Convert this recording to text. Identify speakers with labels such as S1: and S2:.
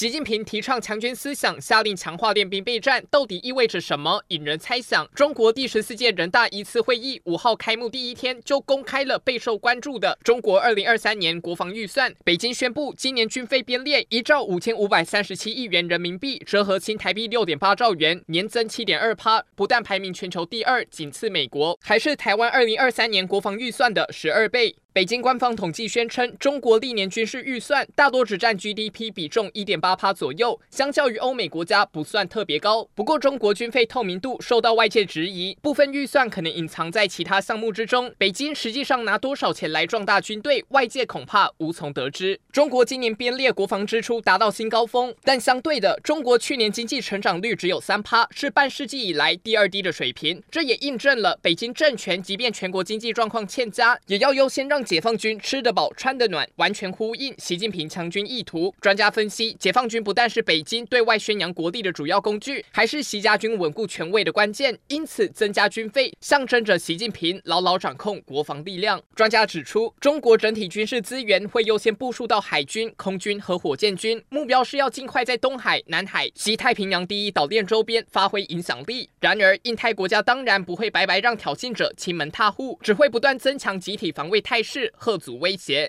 S1: 习近平提倡强军思想，下令强化练兵备战，到底意味着什么？引人猜想。中国第十四届人大一次会议五号开幕第一天就公开了备受关注的中国二零二三年国防预算。北京宣布，今年军费编列一兆五千五百三十七亿元人民币，折合新台币六点八兆元，年增七点二趴，不但排名全球第二，仅次美国，还是台湾二零二三年国防预算的十二倍。北京官方统计宣称，中国历年军事预算大多只占 GDP 比重一点八趴左右，相较于欧美国家不算特别高。不过，中国军费透明度受到外界质疑，部分预算可能隐藏在其他项目之中。北京实际上拿多少钱来壮大军队，外界恐怕无从得知。中国今年编列国防支出达到新高峰，但相对的，中国去年经济成长率只有三趴，是半世纪以来第二低的水平。这也印证了北京政权即便全国经济状况欠佳，也要优先让。解放军吃得饱、穿得暖，完全呼应习近平强军意图。专家分析，解放军不但是北京对外宣扬国力的主要工具，还是习家军稳固权位的关键。因此，增加军费象征着习近平牢牢掌控国防力量。专家指出，中国整体军事资源会优先部署到海军、空军和火箭军，目标是要尽快在东海、南海、西太平洋第一岛链周边发挥影响力。然而，印太国家当然不会白白让挑衅者亲门踏户，只会不断增强集体防卫态势。是贺祖威胁。